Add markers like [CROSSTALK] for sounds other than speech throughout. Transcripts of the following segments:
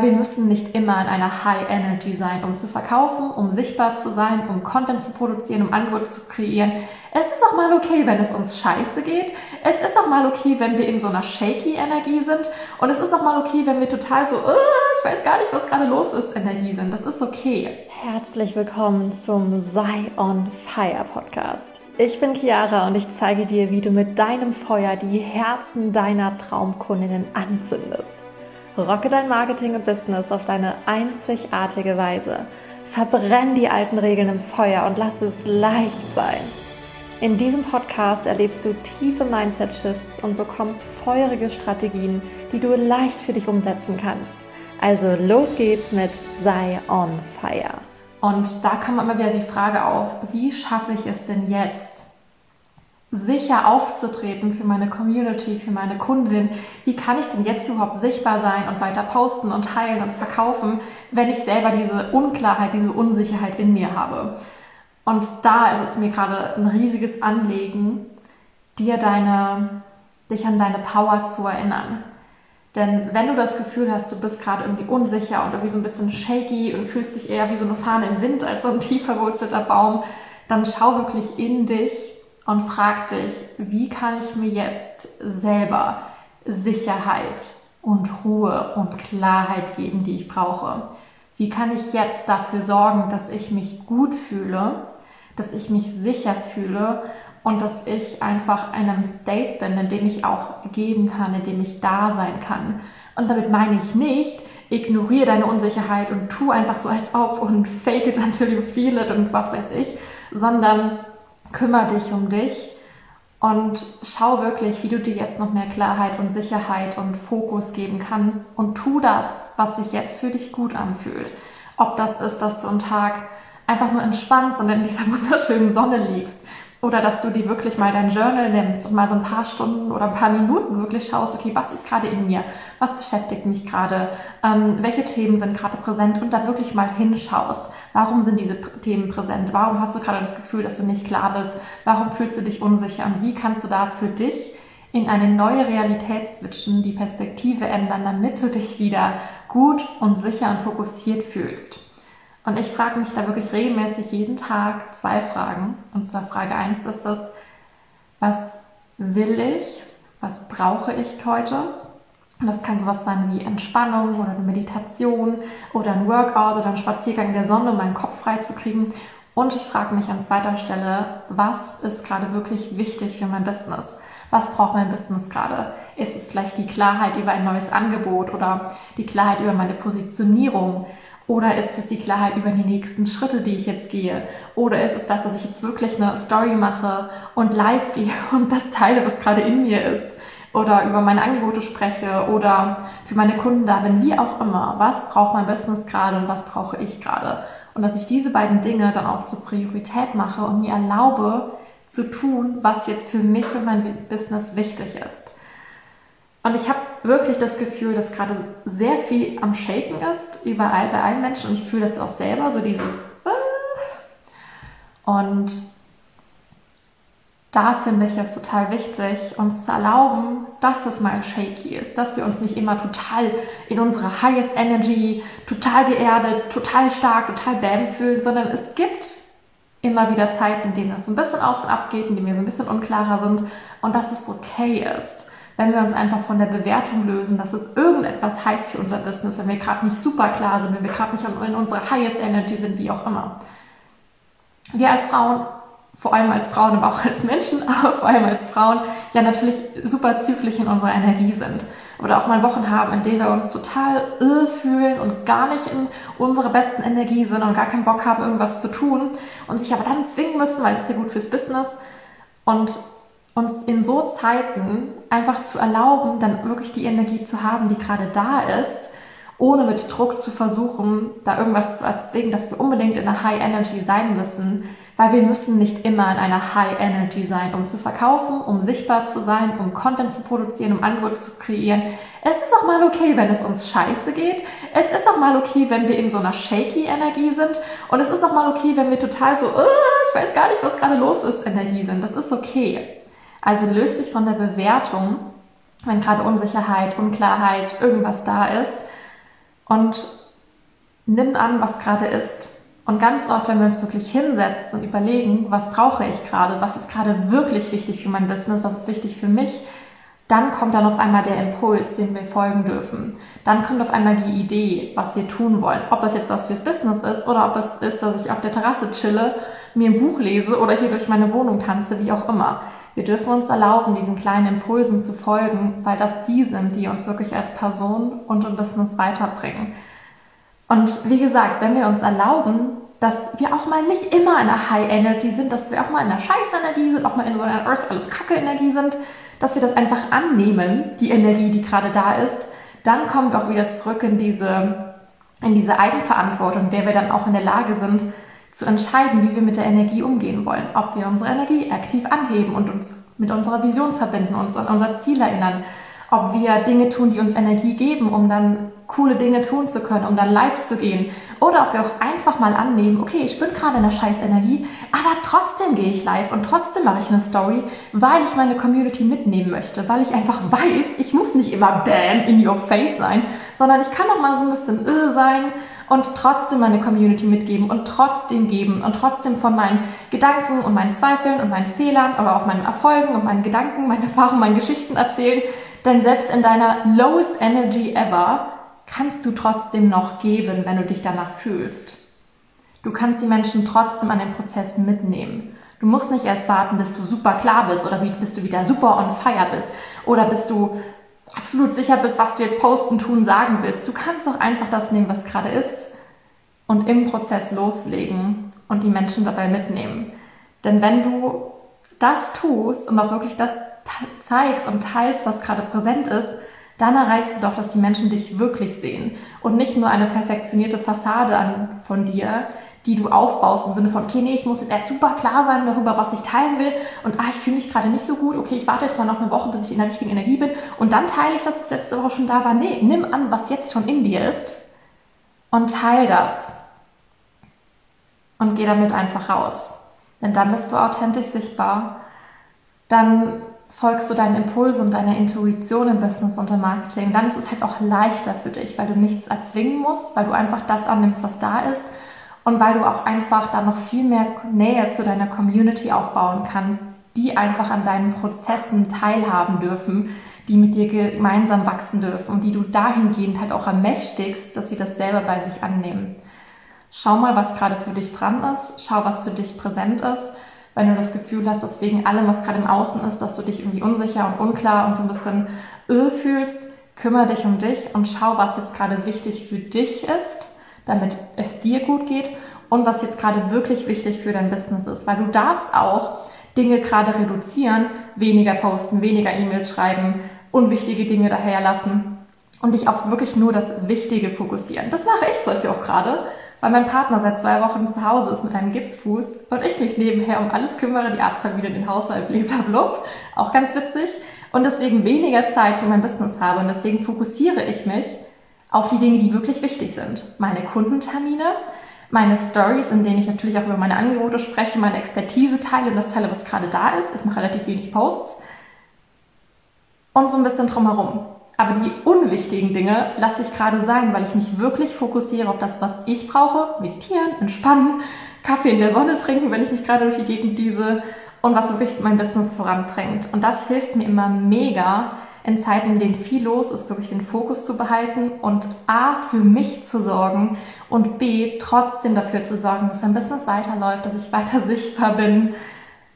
Wir müssen nicht immer in einer High Energy sein, um zu verkaufen, um sichtbar zu sein, um Content zu produzieren, um Angebote zu kreieren. Es ist auch mal okay, wenn es uns scheiße geht. Es ist auch mal okay, wenn wir in so einer shaky Energie sind. Und es ist auch mal okay, wenn wir total so, uh, ich weiß gar nicht, was gerade los ist, Energie sind. Das ist okay. Herzlich willkommen zum Sei on Fire Podcast. Ich bin Chiara und ich zeige dir, wie du mit deinem Feuer die Herzen deiner Traumkundinnen anzündest. Rocke dein Marketing und Business auf deine einzigartige Weise. Verbrenn die alten Regeln im Feuer und lass es leicht sein. In diesem Podcast erlebst du tiefe Mindset-Shifts und bekommst feurige Strategien, die du leicht für dich umsetzen kannst. Also los geht's mit Sei on Fire. Und da kommt immer wieder die Frage auf, wie schaffe ich es denn jetzt, sicher aufzutreten für meine Community, für meine Kundinnen. Wie kann ich denn jetzt überhaupt sichtbar sein und weiter posten und teilen und verkaufen, wenn ich selber diese Unklarheit, diese Unsicherheit in mir habe? Und da ist es mir gerade ein riesiges Anliegen, dir deine, dich an deine Power zu erinnern. Denn wenn du das Gefühl hast, du bist gerade irgendwie unsicher und irgendwie so ein bisschen shaky und fühlst dich eher wie so eine Fahne im Wind als so ein tief verwurzelter Baum, dann schau wirklich in dich und frag dich, wie kann ich mir jetzt selber Sicherheit und Ruhe und Klarheit geben, die ich brauche? Wie kann ich jetzt dafür sorgen, dass ich mich gut fühle, dass ich mich sicher fühle und dass ich einfach in einem State bin, in dem ich auch geben kann, in dem ich da sein kann. Und damit meine ich nicht, ignoriere deine Unsicherheit und tu einfach so als ob und fake it until you feel it und was weiß ich, sondern kümmere dich um dich und schau wirklich, wie du dir jetzt noch mehr Klarheit und Sicherheit und Fokus geben kannst und tu das, was sich jetzt für dich gut anfühlt. Ob das ist, dass du am Tag einfach nur entspannst und in dieser [LAUGHS] wunderschönen Sonne liegst, oder dass du dir wirklich mal dein Journal nimmst und mal so ein paar Stunden oder ein paar Minuten wirklich schaust, okay, was ist gerade in mir? Was beschäftigt mich gerade? Ähm, welche Themen sind gerade präsent? Und da wirklich mal hinschaust. Warum sind diese Themen präsent? Warum hast du gerade das Gefühl, dass du nicht klar bist? Warum fühlst du dich unsicher? Und wie kannst du da für dich in eine neue Realität switchen, die Perspektive ändern, damit du dich wieder gut und sicher und fokussiert fühlst? Und ich frage mich da wirklich regelmäßig jeden Tag zwei Fragen. Und zwar Frage eins ist das, was will ich? Was brauche ich heute? Und das kann sowas sein wie Entspannung oder eine Meditation oder ein Workout oder ein Spaziergang in der Sonne, um meinen Kopf frei zu kriegen. Und ich frage mich an zweiter Stelle, was ist gerade wirklich wichtig für mein Business? Was braucht mein Business gerade? Ist es vielleicht die Klarheit über ein neues Angebot oder die Klarheit über meine Positionierung? Oder ist es die Klarheit über die nächsten Schritte, die ich jetzt gehe? Oder ist es das, dass ich jetzt wirklich eine Story mache und live gehe [LAUGHS] und das teile, was gerade in mir ist? Oder über meine Angebote spreche oder für meine Kunden da bin, wie auch immer. Was braucht mein Business gerade und was brauche ich gerade? Und dass ich diese beiden Dinge dann auch zur Priorität mache und mir erlaube zu tun, was jetzt für mich und mein Business wichtig ist. Und ich habe wirklich das Gefühl, dass gerade sehr viel am Shaken ist, überall bei allen Menschen. Und ich fühle das auch selber, so dieses. Äh. Und da finde ich es total wichtig, uns zu erlauben, dass es mal shaky ist, dass wir uns nicht immer total in unserer highest energy, total geerdet, total stark, total bam fühlen, sondern es gibt immer wieder Zeiten, in denen es ein bisschen auf und ab geht, in denen wir so ein bisschen unklarer sind und dass es okay ist wenn wir uns einfach von der Bewertung lösen, dass es irgendetwas heißt für unser Business, wenn wir gerade nicht super klar sind, wenn wir gerade nicht in unserer highest energy sind, wie auch immer. Wir als Frauen, vor allem als Frauen, aber auch als Menschen, [LAUGHS] aber vor allem als Frauen, ja natürlich super zyklisch in unserer Energie sind. Oder auch mal Wochen haben, in denen wir uns total irr fühlen und gar nicht in unserer besten Energie sind und gar keinen Bock haben, irgendwas zu tun und sich aber dann zwingen müssen, weil es ist ja gut fürs Business. Und uns in so Zeiten einfach zu erlauben, dann wirklich die Energie zu haben, die gerade da ist, ohne mit Druck zu versuchen, da irgendwas zu erzwingen, dass wir unbedingt in einer High Energy sein müssen, weil wir müssen nicht immer in einer High Energy sein, um zu verkaufen, um sichtbar zu sein, um Content zu produzieren, um Angebote zu kreieren. Es ist auch mal okay, wenn es uns scheiße geht. Es ist auch mal okay, wenn wir in so einer shaky Energie sind. Und es ist auch mal okay, wenn wir total so, oh, ich weiß gar nicht, was gerade los ist, Energie sind. Das ist okay. Also löst dich von der Bewertung, wenn gerade Unsicherheit, Unklarheit, irgendwas da ist und nimm an, was gerade ist. Und ganz oft, wenn wir uns wirklich hinsetzen und überlegen, was brauche ich gerade, was ist gerade wirklich wichtig für mein Business, was ist wichtig für mich, dann kommt dann auf einmal der Impuls, dem wir folgen dürfen. Dann kommt auf einmal die Idee, was wir tun wollen. Ob es jetzt was fürs Business ist oder ob es ist, dass ich auf der Terrasse chille, mir ein Buch lese oder hier durch meine Wohnung tanze, wie auch immer. Wir dürfen uns erlauben, diesen kleinen Impulsen zu folgen, weil das die sind, die uns wirklich als Person und im Business weiterbringen. Und wie gesagt, wenn wir uns erlauben, dass wir auch mal nicht immer in einer High Energy sind, dass wir auch mal in einer Scheiß Energie sind, auch mal in so einer Earth alles Kacke Energie sind, dass wir das einfach annehmen, die Energie, die gerade da ist, dann kommen wir auch wieder zurück in diese, in diese Eigenverantwortung, der wir dann auch in der Lage sind, zu entscheiden, wie wir mit der Energie umgehen wollen. Ob wir unsere Energie aktiv anheben und uns mit unserer Vision verbinden, uns an unser Ziel erinnern. Ob wir Dinge tun, die uns Energie geben, um dann coole Dinge tun zu können, um dann live zu gehen. Oder ob wir auch einfach mal annehmen, okay, ich bin gerade in der scheiß Energie, aber trotzdem gehe ich live und trotzdem mache ich eine Story, weil ich meine Community mitnehmen möchte, weil ich einfach weiß, ich muss nicht immer bam in your face sein, sondern ich kann auch mal so ein bisschen irre sein und trotzdem meine Community mitgeben und trotzdem geben und trotzdem von meinen Gedanken und meinen Zweifeln und meinen Fehlern, aber auch meinen Erfolgen und meinen Gedanken, meine Erfahrungen, meine Geschichten erzählen. Denn selbst in deiner lowest energy ever kannst du trotzdem noch geben, wenn du dich danach fühlst. Du kannst die Menschen trotzdem an den Prozessen mitnehmen. Du musst nicht erst warten, bis du super klar bist oder bis du wieder super on fire bist oder bis du absolut sicher bist, was du jetzt posten, tun, sagen willst. Du kannst auch einfach das nehmen, was gerade ist und im Prozess loslegen und die Menschen dabei mitnehmen. Denn wenn du das tust und auch wirklich das zeigst und teilst, was gerade präsent ist, dann erreichst du doch, dass die Menschen dich wirklich sehen und nicht nur eine perfektionierte Fassade von dir, die du aufbaust im Sinne von, okay, nee, ich muss jetzt erst super klar sein darüber, was ich teilen will und ah, ich fühle mich gerade nicht so gut, okay, ich warte jetzt mal noch eine Woche, bis ich in der richtigen Energie bin und dann teile ich das, was letzte Woche schon da war. Nee, nimm an, was jetzt schon in dir ist und teil das und geh damit einfach raus. Denn dann bist du authentisch sichtbar. Dann folgst du deinen Impulsen und deiner Intuition im Business und im Marketing, dann ist es halt auch leichter für dich, weil du nichts erzwingen musst, weil du einfach das annimmst, was da ist und weil du auch einfach da noch viel mehr Nähe zu deiner Community aufbauen kannst, die einfach an deinen Prozessen teilhaben dürfen, die mit dir gemeinsam wachsen dürfen und die du dahingehend halt auch ermächtigst, dass sie das selber bei sich annehmen. Schau mal, was gerade für dich dran ist, schau, was für dich präsent ist. Wenn du das Gefühl hast, dass wegen allem, was gerade im Außen ist, dass du dich irgendwie unsicher und unklar und so ein bisschen öh fühlst, kümmere dich um dich und schau, was jetzt gerade wichtig für dich ist, damit es dir gut geht und was jetzt gerade wirklich wichtig für dein Business ist. Weil du darfst auch Dinge gerade reduzieren, weniger posten, weniger E-Mails schreiben, unwichtige Dinge daherlassen und dich auf wirklich nur das Wichtige fokussieren. Das mache ich zum Beispiel auch gerade weil mein Partner seit zwei Wochen zu Hause ist mit einem Gipsfuß und ich mich nebenher um alles kümmere, die Arzttermine, den Haushalt, blablabla. Auch ganz witzig. Und deswegen weniger Zeit für mein Business habe und deswegen fokussiere ich mich auf die Dinge, die wirklich wichtig sind. Meine Kundentermine, meine Stories, in denen ich natürlich auch über meine Angebote spreche, meine Expertise teile und das teile, was gerade da ist. Ich mache relativ wenig Posts. Und so ein bisschen drumherum. Aber die unwichtigen Dinge lasse ich gerade sein, weil ich mich wirklich fokussiere auf das, was ich brauche. Meditieren, entspannen, Kaffee in der Sonne trinken, wenn ich mich gerade durch die Gegend düse und was wirklich mein Business voranbringt. Und das hilft mir immer mega, in Zeiten, in denen viel los ist, wirklich den Fokus zu behalten und A, für mich zu sorgen und B, trotzdem dafür zu sorgen, dass mein Business weiterläuft, dass ich weiter [LAUGHS] sichtbar bin,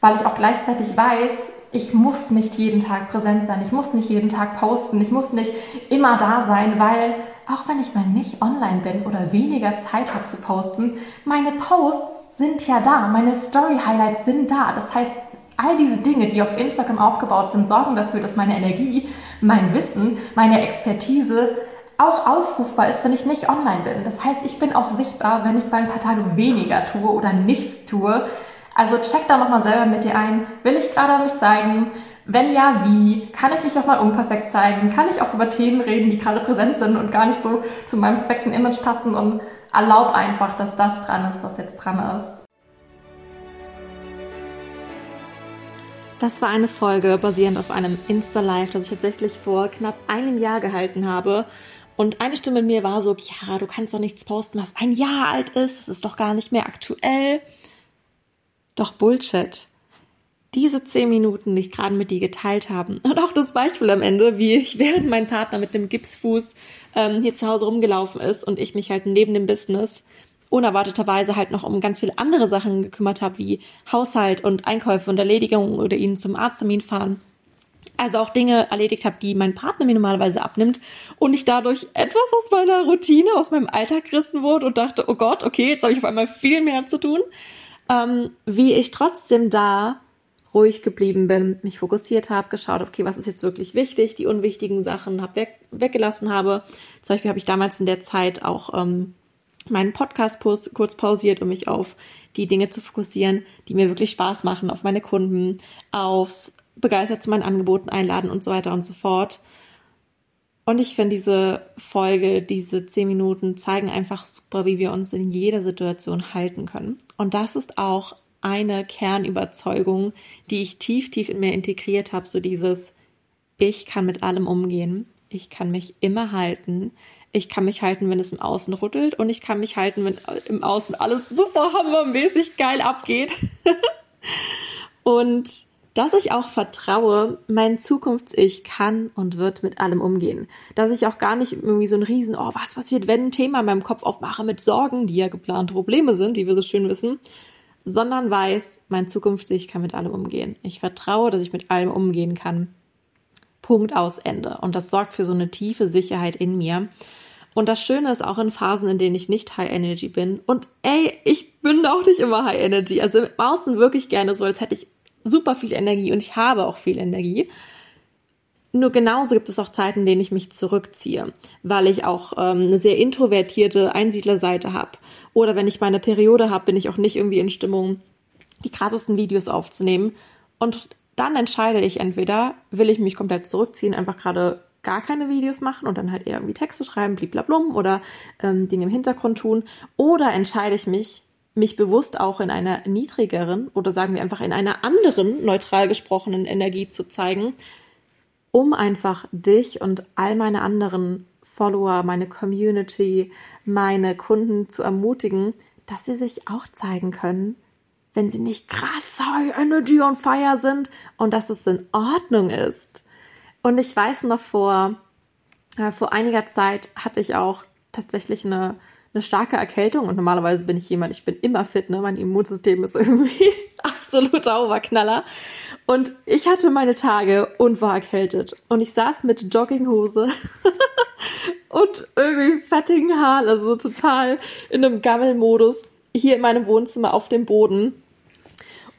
weil ich auch gleichzeitig weiß, ich muss nicht jeden Tag präsent sein, ich muss nicht jeden Tag posten, ich muss nicht immer da sein, weil auch wenn ich mal nicht online bin oder weniger Zeit habe zu posten, meine Posts sind ja da, meine Story-Highlights sind da. Das heißt, all diese Dinge, die auf Instagram aufgebaut sind, sorgen dafür, dass meine Energie, mein Wissen, meine Expertise auch aufrufbar ist, wenn ich nicht online bin. Das heißt, ich bin auch sichtbar, wenn ich mal ein paar Tage weniger tue oder nichts tue, also check da nochmal selber mit dir ein. Will ich gerade mich zeigen? Wenn ja, wie? Kann ich mich auch mal unperfekt zeigen? Kann ich auch über Themen reden, die gerade präsent sind und gar nicht so zu meinem perfekten Image passen? Und erlaub einfach, dass das dran ist, was jetzt dran ist. Das war eine Folge basierend auf einem Insta-Live, das ich tatsächlich vor knapp einem Jahr gehalten habe Und eine Stimme in mir war so, ja, du kannst doch nichts posten, was ein Jahr alt ist, das ist doch gar nicht mehr aktuell. Doch Bullshit. Diese zehn Minuten, die ich gerade mit dir geteilt habe, und auch das Beispiel am Ende, wie ich während mein Partner mit dem Gipsfuß ähm, hier zu Hause rumgelaufen ist und ich mich halt neben dem Business unerwarteterweise halt noch um ganz viele andere Sachen gekümmert habe, wie Haushalt und Einkäufe und Erledigungen oder ihn zum Arzttermin fahren. Also auch Dinge erledigt habe, die mein Partner mir normalerweise abnimmt und ich dadurch etwas aus meiner Routine, aus meinem Alltag gerissen wurde und dachte, oh Gott, okay, jetzt habe ich auf einmal viel mehr zu tun. Ähm, wie ich trotzdem da ruhig geblieben bin, mich fokussiert habe, geschaut, okay, was ist jetzt wirklich wichtig, die unwichtigen Sachen hab weg, weggelassen habe. Zum Beispiel habe ich damals in der Zeit auch ähm, meinen Podcast kurz pausiert, um mich auf die Dinge zu fokussieren, die mir wirklich Spaß machen, auf meine Kunden, aufs begeistert zu meinen Angeboten einladen und so weiter und so fort. Und ich finde diese Folge, diese zehn Minuten zeigen einfach super, wie wir uns in jeder Situation halten können. Und das ist auch eine Kernüberzeugung, die ich tief, tief in mir integriert habe, so dieses, ich kann mit allem umgehen, ich kann mich immer halten, ich kann mich halten, wenn es im Außen rüttelt und ich kann mich halten, wenn im Außen alles super hammermäßig geil abgeht. [LAUGHS] und dass ich auch vertraue, mein Zukunfts-Ich kann und wird mit allem umgehen. Dass ich auch gar nicht irgendwie so ein riesen, oh, was passiert, wenn ein Thema in meinem Kopf aufmache mit Sorgen, die ja geplante Probleme sind, wie wir so schön wissen, sondern weiß, mein Zukunftssicht kann mit allem umgehen. Ich vertraue, dass ich mit allem umgehen kann. Punkt aus Ende. Und das sorgt für so eine tiefe Sicherheit in mir. Und das Schöne ist auch in Phasen, in denen ich nicht High Energy bin. Und ey, ich bin auch nicht immer High Energy. Also im Außen wirklich gerne so, als hätte ich super viel Energie und ich habe auch viel Energie. Nur genauso gibt es auch Zeiten, in denen ich mich zurückziehe, weil ich auch ähm, eine sehr introvertierte Einsiedlerseite habe. Oder wenn ich meine Periode habe, bin ich auch nicht irgendwie in Stimmung, die krassesten Videos aufzunehmen. Und dann entscheide ich entweder, will ich mich komplett zurückziehen, einfach gerade gar keine Videos machen und dann halt eher irgendwie Texte schreiben, bliblablum oder ähm, Dinge im Hintergrund tun. Oder entscheide ich mich, mich bewusst auch in einer niedrigeren oder sagen wir einfach in einer anderen neutral gesprochenen Energie zu zeigen, um einfach dich und all meine anderen Follower, meine Community, meine Kunden zu ermutigen, dass sie sich auch zeigen können, wenn sie nicht krass High Energy on Fire sind und dass es in Ordnung ist. Und ich weiß noch vor, äh, vor einiger Zeit hatte ich auch tatsächlich eine, eine starke Erkältung und normalerweise bin ich jemand, ich bin immer fit, ne? Mein Immunsystem ist [LAUGHS] irgendwie absoluter Oberknaller. Und ich hatte meine Tage und war erkältet. Und ich saß mit Jogginghose [LAUGHS] und irgendwie fettigen Haaren, also total in einem Gammelmodus hier in meinem Wohnzimmer auf dem Boden.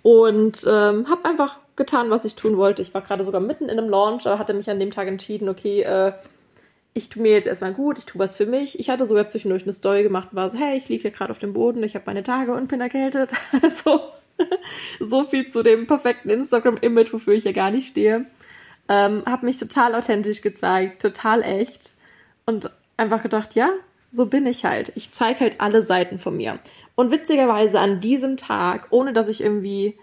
Und ähm, habe einfach getan, was ich tun wollte. Ich war gerade sogar mitten in einem Launch, aber hatte mich an dem Tag entschieden, okay, äh, ich tue mir jetzt erstmal gut, ich tue was für mich. Ich hatte sogar zwischendurch eine Story gemacht und war so, hey, ich liege hier gerade auf dem Boden, ich habe meine Tage und bin erkältet. [LAUGHS] Also [LAUGHS] so viel zu dem perfekten Instagram-Image, wofür ich ja gar nicht stehe. Ähm, habe mich total authentisch gezeigt, total echt und einfach gedacht, ja, so bin ich halt. Ich zeige halt alle Seiten von mir. Und witzigerweise an diesem Tag, ohne dass ich irgendwie,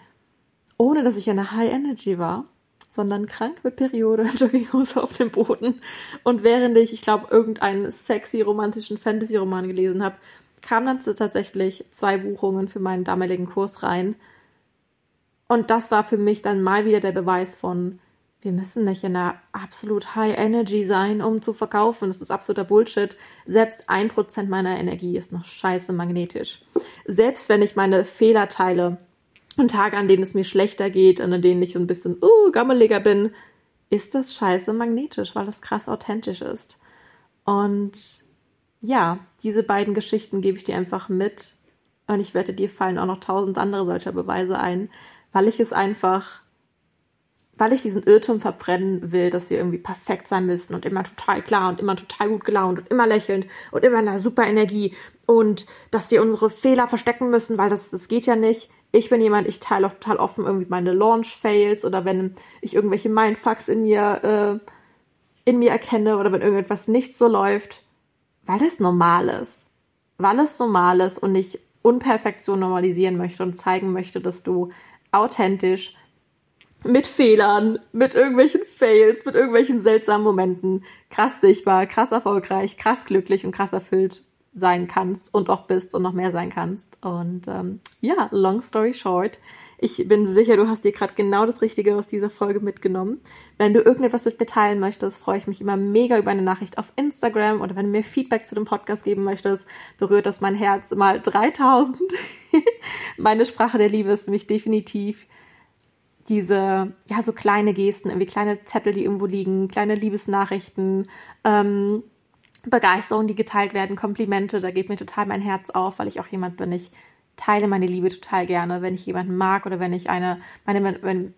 ohne dass ich eine High Energy war, sondern krank mit Periode, [LAUGHS] Jogginghose auf dem Boden und während ich, ich glaube, irgendeinen sexy romantischen Fantasy-Roman gelesen habe, kamen dann tatsächlich zwei Buchungen für meinen damaligen Kurs rein. Und das war für mich dann mal wieder der Beweis von, wir müssen nicht in einer absolut High Energy sein, um zu verkaufen. Das ist absoluter Bullshit. Selbst ein Prozent meiner Energie ist noch scheiße magnetisch. Selbst wenn ich meine Fehler teile und Tage, an denen es mir schlechter geht und an denen ich so ein bisschen uh, gammeliger bin, ist das scheiße magnetisch, weil das krass authentisch ist. Und ja, diese beiden Geschichten gebe ich dir einfach mit. Und ich wette, dir fallen auch noch tausend andere solcher Beweise ein, weil ich es einfach, weil ich diesen Irrtum verbrennen will, dass wir irgendwie perfekt sein müssen und immer total klar und immer total gut gelaunt und immer lächelnd und immer in einer super Energie und dass wir unsere Fehler verstecken müssen, weil das, das geht ja nicht. Ich bin jemand, ich teile auch total offen irgendwie meine Launch-Fails oder wenn ich irgendwelche Mindfucks in mir, äh, in mir erkenne oder wenn irgendetwas nicht so läuft weil es normal ist. Weil es normal ist und ich Unperfektion normalisieren möchte und zeigen möchte, dass du authentisch mit Fehlern, mit irgendwelchen Fails, mit irgendwelchen seltsamen Momenten krass sichtbar, krass erfolgreich, krass glücklich und krass erfüllt sein kannst und auch bist und noch mehr sein kannst. Und ähm, ja, long story short, ich bin sicher, du hast dir gerade genau das Richtige aus dieser Folge mitgenommen. Wenn du irgendetwas mit mir teilen möchtest, freue ich mich immer mega über eine Nachricht auf Instagram oder wenn du mir Feedback zu dem Podcast geben möchtest, berührt das mein Herz mal 3000. [LAUGHS] Meine Sprache der Liebe ist mich definitiv diese, ja, so kleine Gesten, irgendwie kleine Zettel, die irgendwo liegen, kleine Liebesnachrichten, ähm, Begeisterung, die geteilt werden, Komplimente, da geht mir total mein Herz auf, weil ich auch jemand bin, ich teile meine Liebe total gerne, wenn ich jemanden mag oder wenn ich eine, meine, wenn,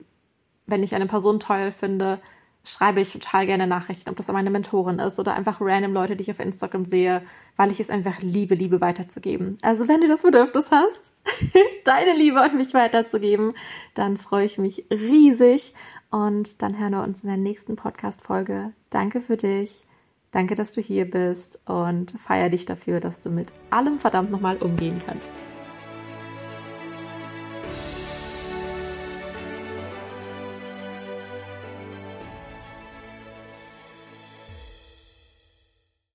wenn ich eine Person toll finde, schreibe ich total gerne Nachrichten, ob das meine Mentorin ist oder einfach random Leute, die ich auf Instagram sehe, weil ich es einfach liebe, Liebe weiterzugeben. Also wenn du das Bedürfnis hast, [LAUGHS] deine Liebe an mich weiterzugeben, dann freue ich mich riesig und dann hören wir uns in der nächsten Podcast-Folge. Danke für dich. Danke, dass du hier bist und feier dich dafür, dass du mit allem verdammt nochmal umgehen kannst.